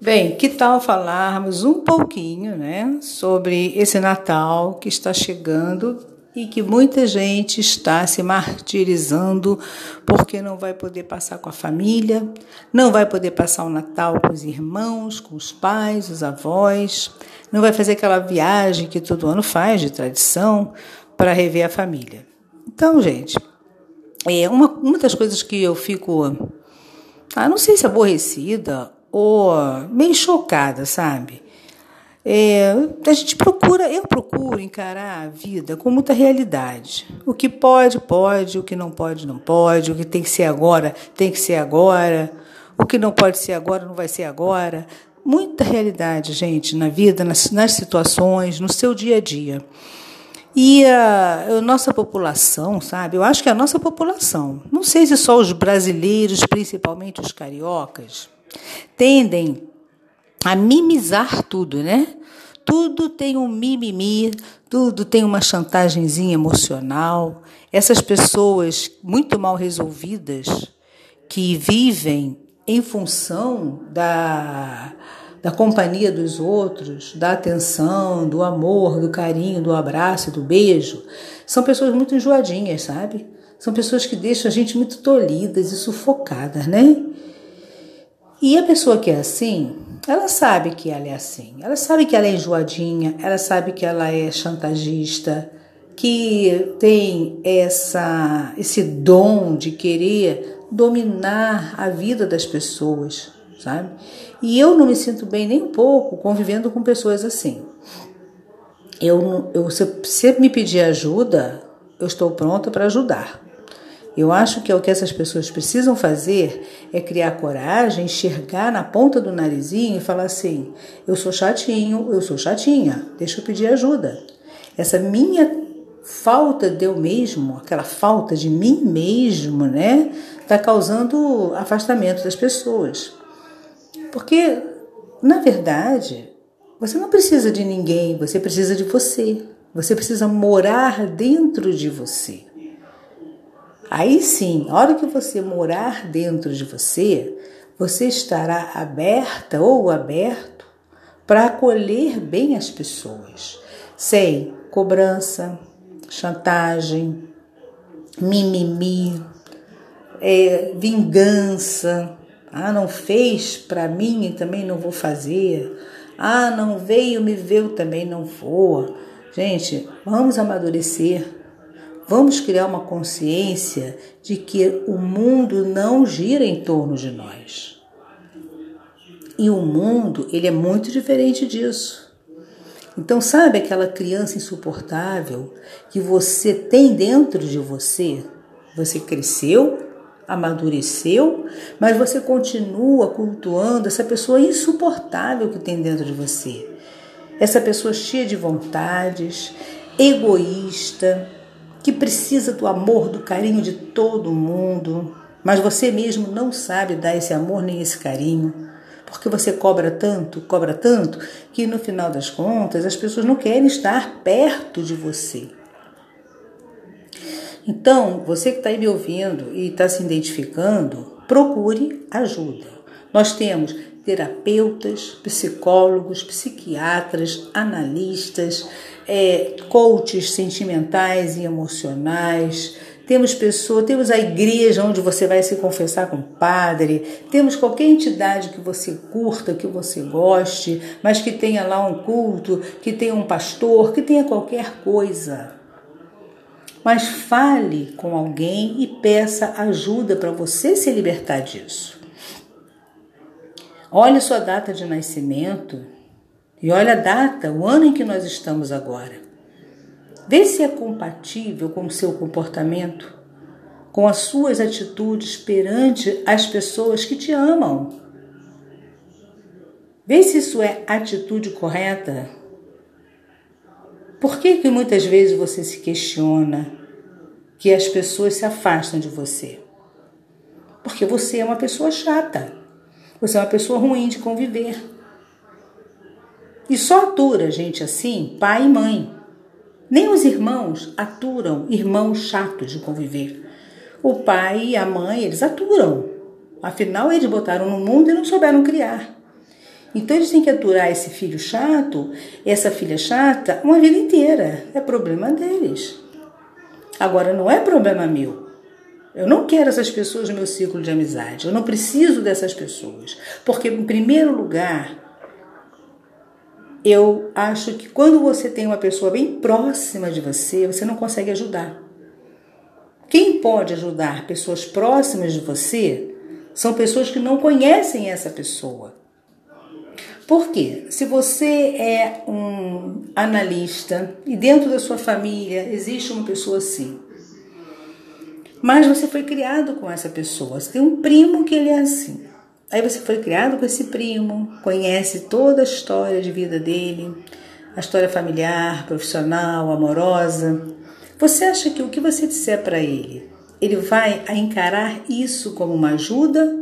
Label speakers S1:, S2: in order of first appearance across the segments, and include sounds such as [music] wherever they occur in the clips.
S1: Bem, que tal falarmos um pouquinho, né, sobre esse Natal que está chegando e que muita gente está se martirizando porque não vai poder passar com a família, não vai poder passar o Natal com os irmãos, com os pais, os avós, não vai fazer aquela viagem que todo ano faz de tradição para rever a família. Então, gente, é uma, uma das coisas que eu fico, ah, não sei se aborrecida ou meio chocada, sabe? É, a gente procura, eu procuro encarar a vida com muita realidade. O que pode, pode, o que não pode, não pode, o que tem que ser agora, tem que ser agora, o que não pode ser agora, não vai ser agora. Muita realidade, gente, na vida, nas, nas situações, no seu dia a dia. E a, a, nossa população, sabe? Eu acho que a nossa população, não sei se só os brasileiros, principalmente os cariocas, tendem a mimizar tudo, né? Tudo tem um mimimi, tudo tem uma chantagemzinha emocional. Essas pessoas muito mal resolvidas que vivem em função da, da companhia dos outros, da atenção, do amor, do carinho, do abraço, do beijo, são pessoas muito enjoadinhas, sabe? São pessoas que deixam a gente muito tolhidas e sufocadas, né? E a pessoa que é assim, ela sabe que ela é assim. Ela sabe que ela é enjoadinha, ela sabe que ela é chantagista, que tem essa esse dom de querer dominar a vida das pessoas, sabe? E eu não me sinto bem nem um pouco convivendo com pessoas assim. Eu, eu se me pedir ajuda, eu estou pronta para ajudar. Eu acho que é o que essas pessoas precisam fazer é criar coragem, enxergar na ponta do narizinho e falar assim: eu sou chatinho, eu sou chatinha, deixa eu pedir ajuda. Essa minha falta de eu mesmo, aquela falta de mim mesmo, né, está causando afastamento das pessoas. Porque, na verdade, você não precisa de ninguém, você precisa de você. Você precisa morar dentro de você. Aí sim, a hora que você morar dentro de você, você estará aberta ou aberto para acolher bem as pessoas, sem cobrança, chantagem, mimimi, é, vingança. Ah, não fez para mim e também não vou fazer. Ah, não veio me ver, também não vou. Gente, vamos amadurecer Vamos criar uma consciência de que o mundo não gira em torno de nós. E o mundo, ele é muito diferente disso. Então, sabe aquela criança insuportável que você tem dentro de você? Você cresceu, amadureceu, mas você continua cultuando essa pessoa insuportável que tem dentro de você. Essa pessoa cheia de vontades, egoísta, que precisa do amor, do carinho de todo mundo, mas você mesmo não sabe dar esse amor nem esse carinho, porque você cobra tanto, cobra tanto, que no final das contas as pessoas não querem estar perto de você. Então, você que está aí me ouvindo e está se identificando, procure ajuda. Nós temos terapeutas, psicólogos, psiquiatras, analistas, é, coaches sentimentais e emocionais. Temos pessoas, temos a igreja onde você vai se confessar com o padre, temos qualquer entidade que você curta, que você goste, mas que tenha lá um culto, que tenha um pastor, que tenha qualquer coisa. Mas fale com alguém e peça ajuda para você se libertar disso. Olhe sua data de nascimento e olhe a data, o ano em que nós estamos agora. Vê se é compatível com o seu comportamento, com as suas atitudes perante as pessoas que te amam. Vê se isso é atitude correta. Por que, que muitas vezes você se questiona que as pessoas se afastam de você? Porque você é uma pessoa chata. Você é uma pessoa ruim de conviver. E só atura gente assim, pai e mãe. Nem os irmãos aturam irmãos chatos de conviver. O pai e a mãe, eles aturam. Afinal, eles botaram no mundo e não souberam criar. Então eles têm que aturar esse filho chato, essa filha chata, uma vida inteira. É problema deles. Agora não é problema meu. Eu não quero essas pessoas no meu ciclo de amizade. Eu não preciso dessas pessoas. Porque, em primeiro lugar, eu acho que quando você tem uma pessoa bem próxima de você, você não consegue ajudar. Quem pode ajudar pessoas próximas de você são pessoas que não conhecem essa pessoa. Por quê? Se você é um analista e dentro da sua família existe uma pessoa assim, mas você foi criado com essa pessoa, você tem um primo que ele é assim. Aí você foi criado com esse primo, conhece toda a história de vida dele, a história familiar, profissional, amorosa. Você acha que o que você disser para ele, ele vai encarar isso como uma ajuda?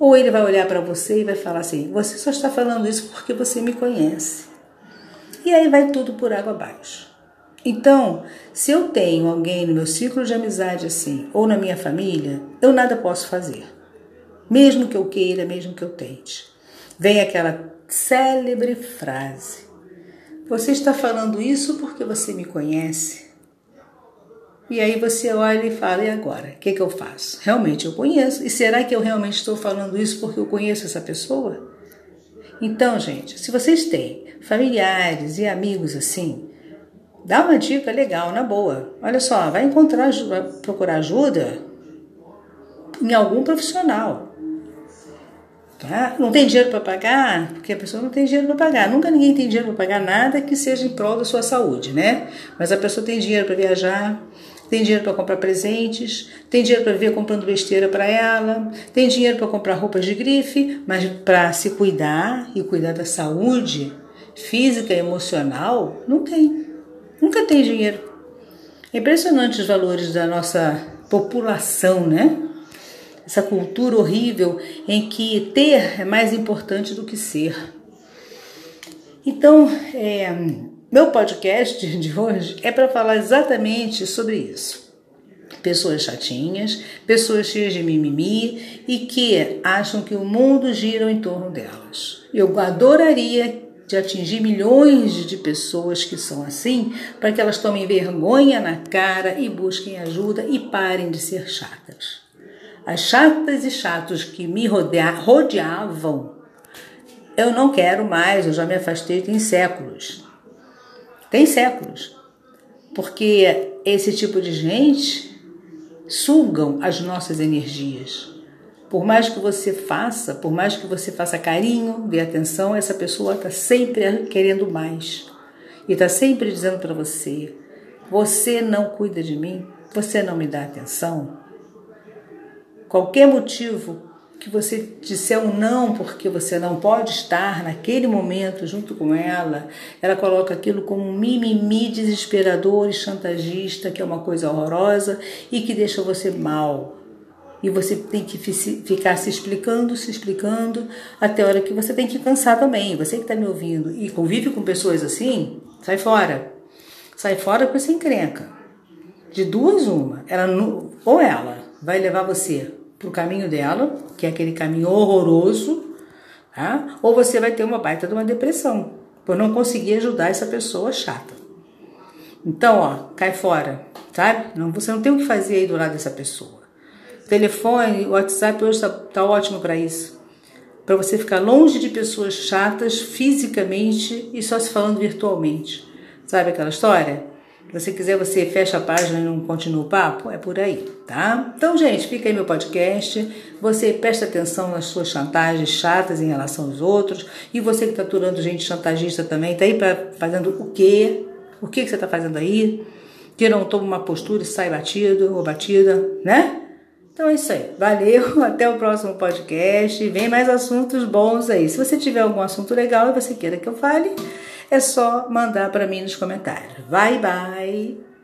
S1: Ou ele vai olhar para você e vai falar assim: você só está falando isso porque você me conhece. E aí vai tudo por água abaixo. Então, se eu tenho alguém no meu ciclo de amizade assim, ou na minha família, eu nada posso fazer. Mesmo que eu queira, mesmo que eu tente. Vem aquela célebre frase: Você está falando isso porque você me conhece? E aí você olha e fala, e agora? O que, que eu faço? Realmente eu conheço. E será que eu realmente estou falando isso porque eu conheço essa pessoa? Então, gente, se vocês têm familiares e amigos assim, dá uma dica legal, na boa. Olha só, vai encontrar, vai procurar ajuda em algum profissional. Tá? Não tem dinheiro para pagar? Porque a pessoa não tem dinheiro para pagar. Nunca ninguém tem dinheiro para pagar nada que seja em prol da sua saúde, né? Mas a pessoa tem dinheiro para viajar, tem dinheiro para comprar presentes, tem dinheiro para viver comprando besteira para ela, tem dinheiro para comprar roupas de grife, mas para se cuidar e cuidar da saúde física e emocional, não tem. Nunca tem dinheiro. É impressionante os valores da nossa população, né? Essa cultura horrível em que ter é mais importante do que ser. Então, é, meu podcast de hoje é para falar exatamente sobre isso. Pessoas chatinhas, pessoas cheias de mimimi e que acham que o mundo gira em torno delas. Eu adoraria de atingir milhões de pessoas que são assim, para que elas tomem vergonha na cara e busquem ajuda e parem de ser chatas. As chatas e chatos que me rodeavam, eu não quero mais, eu já me afastei tem séculos. Tem séculos. Porque esse tipo de gente sugam as nossas energias. Por mais que você faça, por mais que você faça carinho, dê atenção, essa pessoa está sempre querendo mais. E está sempre dizendo para você: você não cuida de mim, você não me dá atenção. Qualquer motivo que você disser um não porque você não pode estar naquele momento junto com ela, ela coloca aquilo como um mimimi desesperador e chantagista, que é uma coisa horrorosa e que deixa você mal. E você tem que ficar se explicando, se explicando, até a hora que você tem que cansar também. Você que está me ouvindo e convive com pessoas assim, sai fora. Sai fora com essa encrenca. De duas, uma. Ela, ou ela vai levar você para o caminho dela, que é aquele caminho horroroso, tá? ou você vai ter uma baita de uma depressão, por não conseguir ajudar essa pessoa chata. Então, ó, cai fora, sabe? Não, você não tem o que fazer aí do lado dessa pessoa. Telefone, WhatsApp hoje está tá ótimo para isso. Para você ficar longe de pessoas chatas fisicamente e só se falando virtualmente. Sabe aquela história? Se você quiser, você fecha a página e não continua o papo, é por aí, tá? Então, gente, fica aí meu podcast. Você presta atenção nas suas chantagens chatas em relação aos outros. E você que está aturando gente chantagista também, tá aí pra, fazendo o quê? O que, que você está fazendo aí? Que não toma uma postura e sai batido ou batida, né? Então é isso aí. Valeu, [laughs] até o próximo podcast. Vem mais assuntos bons aí. Se você tiver algum assunto legal e você queira que eu fale, é só mandar para mim nos comentários. Bye, bye!